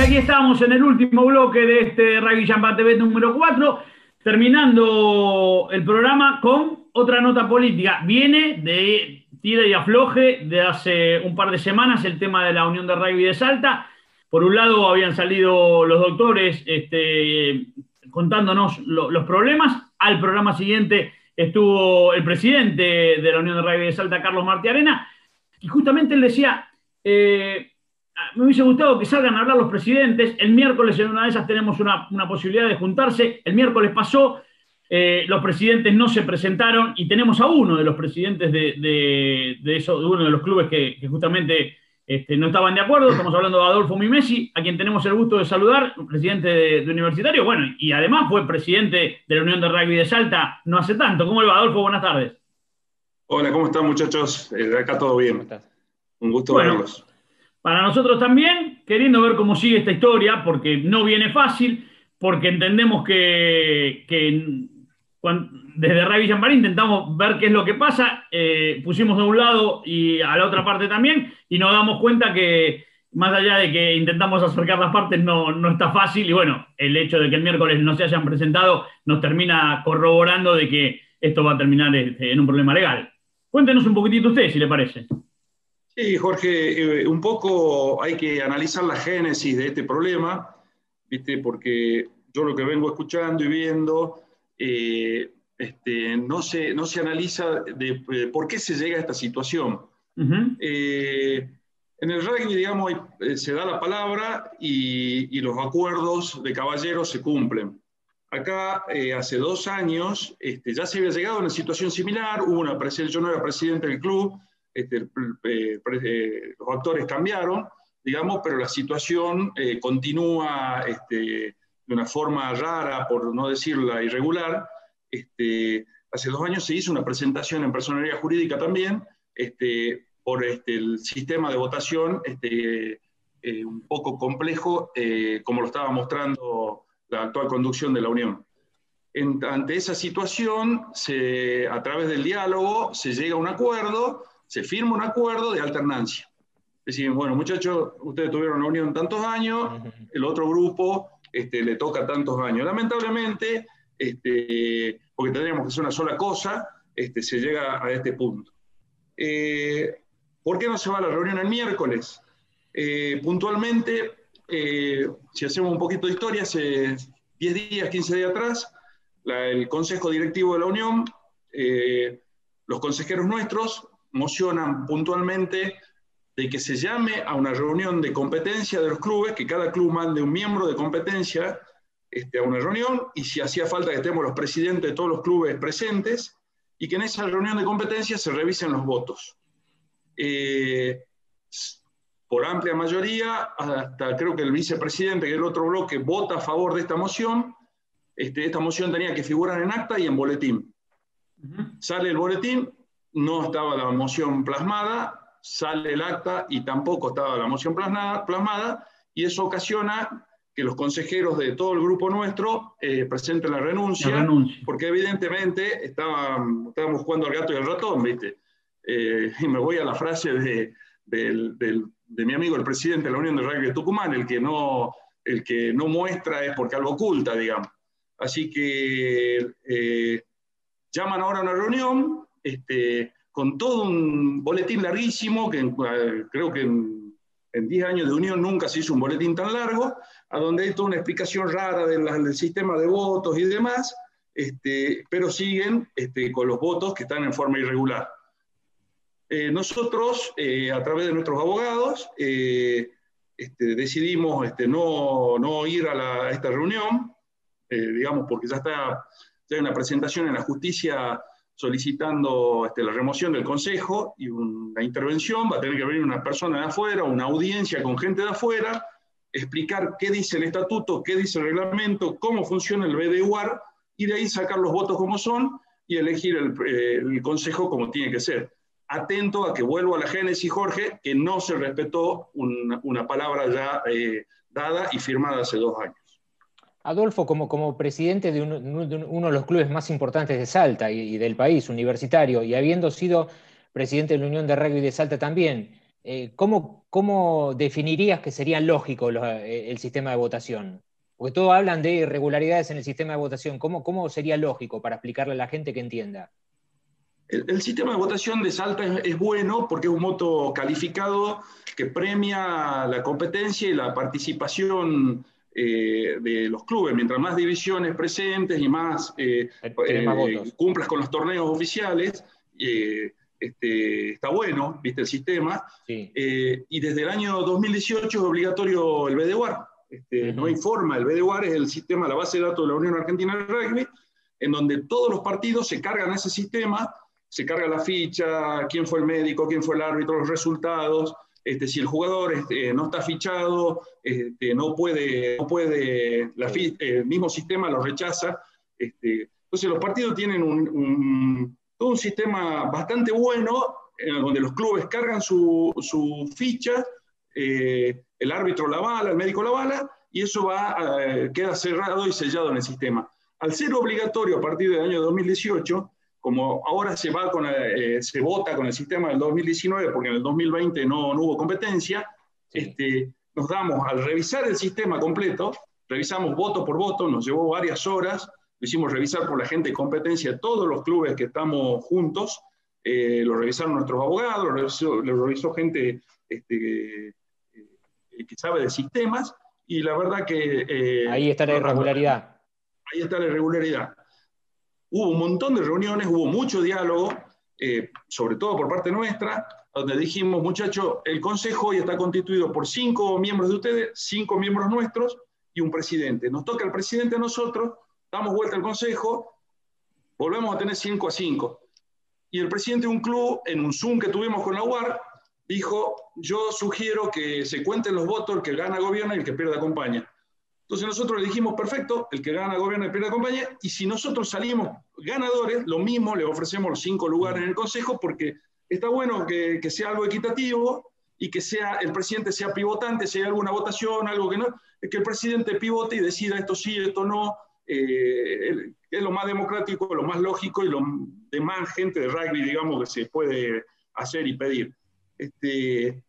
estamos en el último bloque de este Rugby Champa TV número 4, terminando el programa con otra nota política. Viene de tira y afloje de hace un par de semanas el tema de la Unión de Rugby de Salta. Por un lado habían salido los doctores este, contándonos los problemas. Al programa siguiente estuvo el presidente de la Unión de Rugby de Salta, Carlos Martiarena, y justamente él decía, eh, me hubiese gustado que salgan a hablar los presidentes. El miércoles en una de esas tenemos una, posibilidad de juntarse. El miércoles pasó, eh, los presidentes no se presentaron y tenemos a uno de los presidentes de, eso, de uno de los clubes que, justamente este, no estaban de acuerdo. Estamos hablando de Adolfo Mimesi, a quien tenemos el gusto de saludar, presidente de, Universitario. Bueno, y además fue presidente de la Unión de Rugby de Salta no hace tanto. ¿Cómo le va, Adolfo? Buenas tardes. Hola, ¿cómo están, muchachos? Eh, acá todo bien. Un gusto verlos. Para nosotros también, queriendo ver cómo sigue esta historia, porque no viene fácil, porque entendemos que, desde Ray Villampar intentamos ver qué es lo que pasa, eh, pusimos de un lado y a la otra parte también, y nos damos cuenta que más allá de que intentamos acercar las partes, no, no está fácil, y bueno, el hecho de que el miércoles no se hayan presentado nos termina corroborando de que esto va a terminar este, en un problema legal. Cuéntenos un poquitito usted, si le parece. Sí, Jorge, eh, un poco hay que analizar la génesis de este problema, ¿viste? porque yo lo que vengo escuchando y viendo, eh, este, no, se, no se analiza de, eh, por qué se llega a esta situación. en el rugby, digamos, se da la palabra y, los acuerdos de caballeros se cumplen. Acá, hace dos años, este, ya se había llegado a una situación similar, hubo una yo no era presidente del club, este, eh, eh, los actores cambiaron, digamos, pero la situación eh, continúa este, de una forma rara, por no decirla irregular. Este, hace dos años se hizo una presentación en personalidad jurídica también, este, por este, el sistema de votación este, un poco complejo, como lo estaba mostrando la actual conducción de la Unión. ante esa situación, se, a través del diálogo, se llega a un acuerdo se firma un acuerdo de alternancia. Decimos, bueno, muchachos, ustedes tuvieron una unión tantos años, el otro grupo este, le toca tantos años. Lamentablemente, este, porque tendríamos que hacer una sola cosa, este, se llega a este punto. Eh, ¿Por qué no se va a la reunión el miércoles? Eh, puntualmente, eh, si hacemos un poquito de historia, hace 10 días, 15 días atrás, el Consejo Directivo de la Unión, los consejeros nuestros mocionan puntualmente de que se llame a una reunión de competencia de los clubes, que cada club mande un miembro de competencia este, a una reunión, y si hacía falta que estemos los presidentes de todos los clubes presentes, y que en esa reunión de competencia se revisen los votos. Eh, por amplia mayoría, hasta creo que el vicepresidente, que es el otro bloque, vota a favor de esta moción. Este, esta moción tenía que figurar en acta y en boletín. Sale el boletín, no estaba la moción plasmada, sale el acta y tampoco estaba la moción plasmada, y eso ocasiona que los consejeros de todo el grupo nuestro eh, presenten la renuncia, porque evidentemente estábamos jugando al gato y al ratón, ¿viste? Eh, y me voy a la frase de, mi amigo el presidente de la Unión de Rugby de Tucumán, el que, no, el que no muestra es porque algo oculta, digamos. Así que eh, llaman ahora a una reunión, este, con todo un boletín larguísimo, que eh, creo que en, 10 años de unión nunca se hizo un boletín tan largo, a donde hay toda una explicación rara del, sistema de votos y demás, este, pero siguen este, con los votos que están en forma irregular. Eh, nosotros, eh, a través de nuestros abogados, decidimos no, no, ir a, esta reunión, digamos, porque ya está, ya hay una presentación en la justicia solicitando este, la remoción del Consejo y una intervención, va a tener que venir una persona de afuera, una audiencia con gente de afuera, explicar qué dice el estatuto, qué dice el reglamento, cómo funciona el BDUAR, y de ahí sacar los votos como son y elegir el, Consejo como tiene que ser. Atento a que vuelvo a la génesis, Jorge, que no se respetó una, palabra ya eh, dada y firmada hace dos años. Adolfo, como, como presidente de, uno de los clubes más importantes de Salta y, del país, universitario, y habiendo sido presidente de la Unión de Rugby de Salta también, eh, ¿cómo, definirías que sería lógico eh, el sistema de votación? Porque todos hablan de irregularidades en el sistema de votación. ¿Cómo, cómo sería lógico para explicarle a la gente que entienda? El, sistema de votación de Salta es, bueno porque es un voto calificado que premia la competencia y la participación eh, de los clubes. Mientras más divisiones presentes y más, cumplas con los torneos oficiales, este, está bueno, viste el sistema, eh, y desde el año 2018 es obligatorio el BDWAR. Este, No informa, el BDWAR es el sistema, la base de datos de la Unión Argentina de Rugby, en donde todos los partidos se cargan a ese sistema, se carga la ficha, quién fue el médico, quién fue el árbitro, los resultados, este, si el jugador este, no está fichado, este, no puede, no puede el mismo sistema lo rechaza. Entonces los partidos tienen un un sistema bastante bueno, donde los clubes cargan su, ficha, eh, el árbitro la bala, el médico la bala, y eso va, eh, queda cerrado y sellado en el sistema. Al ser obligatorio a partir del año 2018, como ahora se, va con, eh, se vota con el sistema del 2019, porque en el 2020 no, no hubo competencia, este, nos damos, al revisar el sistema completo, revisamos voto por voto, nos llevó varias horas, lo hicimos revisar por la gente de competencia, todos los clubes que estamos juntos, eh, lo revisaron nuestros abogados, lo revisó, gente este, eh, que sabe de sistemas, y la verdad que... Ahí está la irregularidad. Ahí está la irregularidad. Hubo un montón de reuniones, hubo mucho diálogo, sobre todo por parte nuestra, donde dijimos, muchachos, el consejo hoy está constituido por cinco miembros de ustedes, cinco miembros nuestros y un presidente. Nos toca el presidente a nosotros damos vuelta al Consejo, volvemos a tener 5 a 5. Y el presidente de un club, en un Zoom que tuvimos con la UAR, dijo, yo sugiero que se cuenten los votos, el que gana gobierna y el que pierde acompaña. Entonces nosotros le dijimos, perfecto, el que gana gobierna y pierde acompaña, y si nosotros salimos ganadores, lo mismo le ofrecemos los cinco lugares en el Consejo, porque está bueno que, que sea algo equitativo y que sea el presidente sea pivotante, si hay alguna votación, algo que no, que el presidente pivote y decida esto sí, esto no, eh, es lo más democrático, lo más lógico y lo de más gente de rugby, digamos, que se puede hacer y pedir. Este,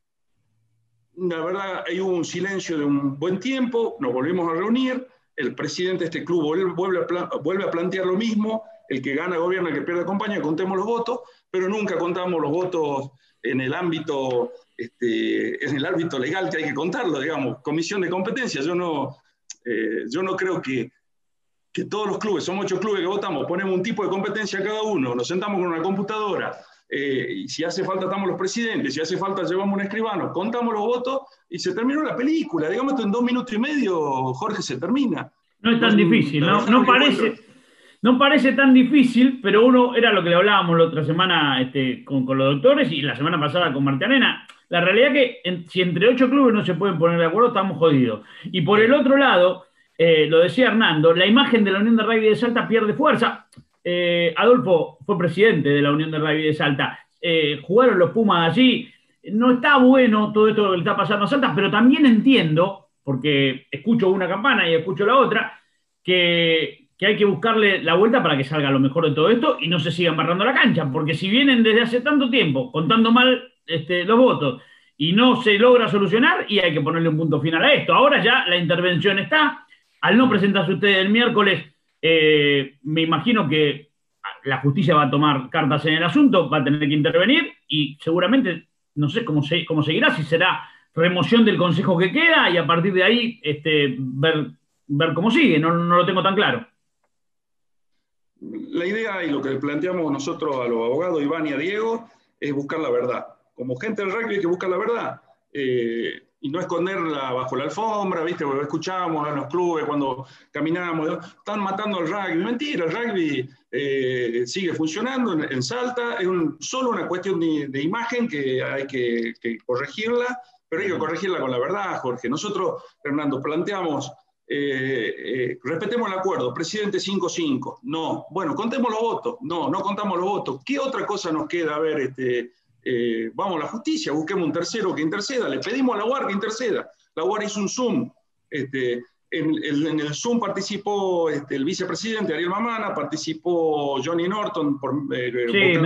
la verdad, hay un silencio de un buen tiempo, nos volvimos a reunir, el presidente de este club vuelve a, vuelve a plantear lo mismo, el que gana gobierna, el que pierde acompaña, contemos los votos, pero nunca contamos los votos en el ámbito, este, en el ámbito legal que hay que contarlo, digamos, comisión de competencia. Yo no, eh, yo no creo que que todos los clubes, somos ocho clubes que votamos, ponemos un tipo de competencia a cada uno, nos sentamos con una computadora, eh, y si hace falta estamos los presidentes, si hace falta llevamos un escribano, contamos los votos y se terminó la película. Digamos que en dos minutos y medio, Jorge, se termina. No es tan difícil, no, no parece, no parece tan difícil, pero uno, era lo que le hablábamos la otra semana este, con, los doctores y la semana pasada con Arena. La realidad es que si entre ocho clubes no se pueden poner de acuerdo, estamos jodidos. Y por el otro lado, eh, lo decía Hernando, la imagen de la Unión de Rugby de Salta pierde fuerza. Eh, Adolfo fue presidente de la Unión de Rugby de Salta. Eh, jugaron los Pumas allí. No está bueno todo esto que le está pasando a Salta, pero también entiendo, porque escucho una campana y escucho la otra, que, hay que buscarle la vuelta para que salga lo mejor de todo esto y no se sigan barrando la cancha, porque si vienen desde hace tanto tiempo contando mal este, los votos y no se logra solucionar, y hay que ponerle un punto final a esto. Ahora ya la intervención está, al no presentarse usted el miércoles, eh, me imagino que la justicia va a tomar cartas en el asunto, va a tener que intervenir y seguramente, no sé cómo, cómo seguirá, si será remoción del consejo que queda y a partir de ahí este, ver, ver cómo sigue, no, no lo tengo tan claro. La idea y lo que planteamos nosotros a los abogados, Iván y a Diego, es buscar la verdad. Como gente del rugby que buscar la verdad. Eh, y no esconderla bajo la alfombra, ¿viste? Porque escuchábamos en los clubes cuando caminábamos, están matando al rugby. Mentira, el rugby eh, sigue funcionando en, Salta, es solo una cuestión de, imagen que hay que, corregirla, pero hay que corregirla con la verdad, Jorge. Nosotros, Fernando, planteamos, eh, eh, respetemos el acuerdo, presidente 5-5, no. Bueno, contemos los votos, no, no contamos los votos. ¿Qué otra cosa nos queda a ver? Este, eh, vamos a la justicia, busquemos un tercero que interceda, le pedimos a la UAR que interceda. La UAR hizo un Zoom, este, en, el Zoom participó este, el vicepresidente Ariel Mamana, participó Johnny Norton por, eh,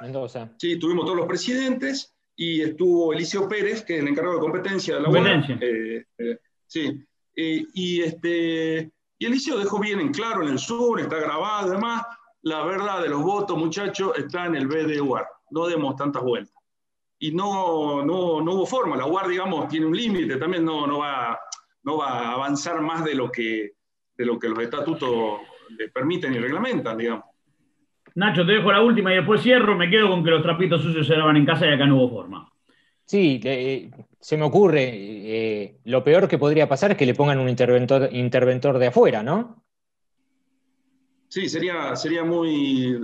Mendoza. Sí, tuvimos todos los presidentes y estuvo Eliseo Pérez, que es el encargado de competencia de la UAR. Eh, eh, sí, y, este, y Eliseo dejó bien en claro en el sur, está grabado, además, la verdad de los votos, muchachos, está en el B de UAR. No demos tantas vueltas. Y no, no, no hubo forma. La UAR, digamos, tiene un límite, también no, no, va, no va a avanzar más de lo que, de lo que los estatutos le permiten y reglamentan, digamos. Nacho, te dejo la última y después cierro. Me quedo con que los trapitos sucios se lavan en casa y acá no hubo forma. Sí, se me ocurre. Eh, lo peor que podría pasar es que le pongan un interventor, interventor de afuera, ¿no? Sí, sería, sería muy.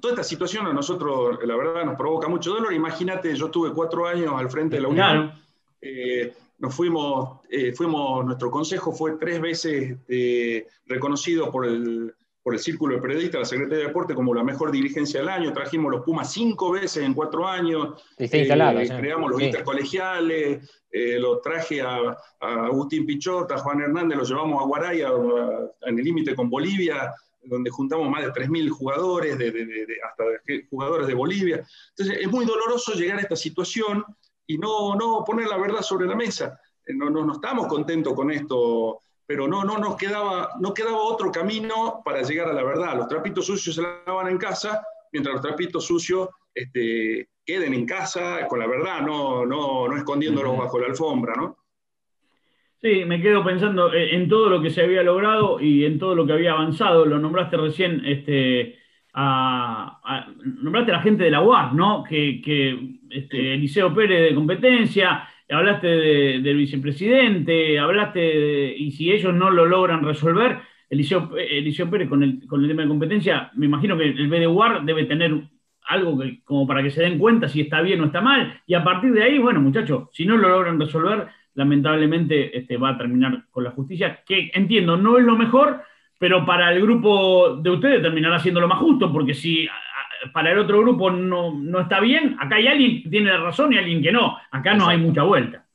Toda esta situación a nosotros, la verdad, nos provoca mucho dolor. Imagínate, yo estuve cuatro años al frente de la Unión. Eh, nos fuimos, eh, fuimos, nuestro consejo fue tres veces reconocido por el por el Círculo de Periodistas, la Secretaría de Deporte, como la mejor dirigencia del año. Trajimos los Pumas cinco veces en cuatro años. Eh, creamos los intercolegiales, eh, lo traje a, Agustín Pichota, a Juan Hernández, lo llevamos a Guaraya, en el límite con Bolivia, donde juntamos más de 3.000 jugadores, de, hasta jugadores de Bolivia. Entonces, es muy doloroso llegar a esta situación y no, no poner la verdad sobre la mesa. Eh, no, no, no estamos contentos con esto pero no, no nos quedaba, no quedaba otro camino para llegar a la verdad. Los trapitos sucios se lavaban en casa, mientras los trapitos sucios este, queden en casa con la verdad, no, no, no escondiéndolos bajo la alfombra, ¿no? Sí, me quedo pensando eh, en todo lo que se había logrado y en todo lo que había avanzado. Lo nombraste recién, este, a, nombraste a la gente de la UAR, ¿no? Que, que este, Eliseo Pérez de competencia, hablaste del vicepresidente, hablaste de, y si ellos no lo logran resolver, Eliseo, Eliseo Pérez con el, con el tema de competencia, me imagino que el BDUAR debe tener algo que, como para que se den cuenta si está bien o está mal, y a partir de ahí, bueno, muchachos, si no lo logran resolver, lamentablemente este, va a terminar con la justicia, que entiendo, no es lo mejor, pero para el grupo de ustedes terminará siendo lo más justo, porque si para el otro grupo no, está bien, acá hay alguien que tiene la razón y alguien que no. Acá no hay mucha vuelta.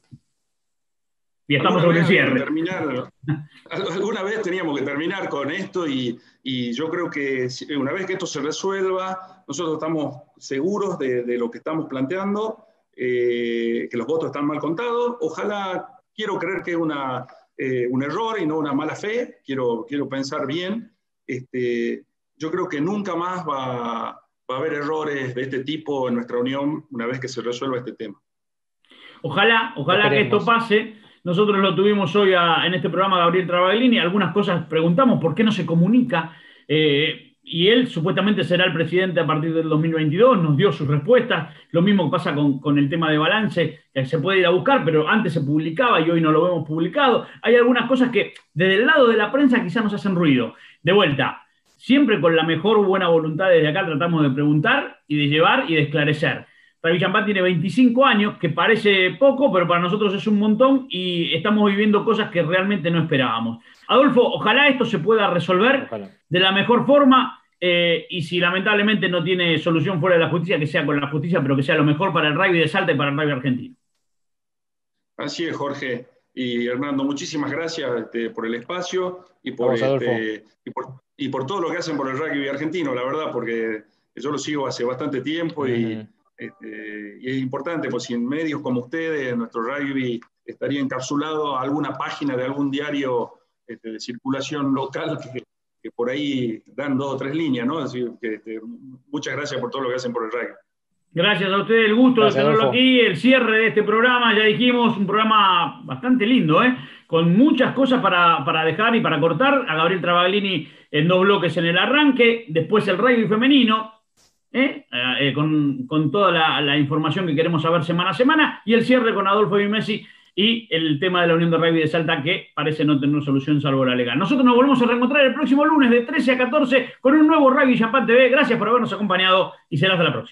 Y estamos sobre el cierre. Terminar, alguna vez teníamos que terminar con esto y, yo creo que una vez que esto se resuelva, nosotros estamos seguros de, lo que estamos planteando, eh, que los votos están mal contados. Ojalá, quiero creer que es una, eh, un error y no una mala fe, quiero, quiero pensar bien. Este, yo creo que nunca más va, va a haber errores de este tipo en nuestra unión una vez que se resuelva este tema. Ojalá, ojalá que esto pase. Nosotros lo tuvimos hoy en este programa Gabriel Travaglini, algunas cosas preguntamos por qué no se comunica. Eh, y él supuestamente será el presidente a partir del 2022, nos dio sus respuestas. Lo mismo pasa con, con, el tema de balance, que se puede ir a buscar, pero antes se publicaba y hoy no lo vemos publicado. Hay algunas cosas que desde el lado de la prensa quizás nos hacen ruido. De vuelta, siempre con la mejor buena voluntad desde acá tratamos de preguntar y de llevar y de esclarecer. Ravi Champán tiene 25 años, que parece poco, pero para nosotros es un montón y estamos viviendo cosas que realmente no esperábamos. Adolfo, ojalá esto se pueda resolver de la mejor forma eh, y si lamentablemente no tiene solución fuera de la justicia, que sea con la justicia, pero que sea lo mejor para el rugby de Salta y para el rugby argentino. Así es, Jorge. Y Hernando, muchísimas gracias este, por el espacio y por, este, y por, y por todo lo que hacen por el rugby argentino, la verdad, porque yo lo sigo hace bastante tiempo y, este, es importante, pues si en medios como ustedes, nuestro rugby estaría encapsulado a alguna página de algún diario este, de circulación local que, por ahí dan dos o tres líneas, ¿no? Así que este, muchas gracias por todo lo que hacen por el rugby. Gracias a ustedes, el gusto de tenerlo aquí, el cierre de este programa, ya dijimos, un programa bastante lindo, ¿eh? con muchas cosas para, dejar y para cortar. A Gabriel Travaglini en dos bloques en el arranque, después el rugby femenino, ¿eh? Eh, con, toda la, información que queremos saber semana a semana, y el cierre con Adolfo y Messi y el tema de la Unión de Rugby de Salta que parece no tener solución salvo la legal. Nosotros nos volvemos a reencontrar el próximo lunes de 13 a 14 con un nuevo Rugby Champán TV. Gracias por habernos acompañado y será hasta la próxima.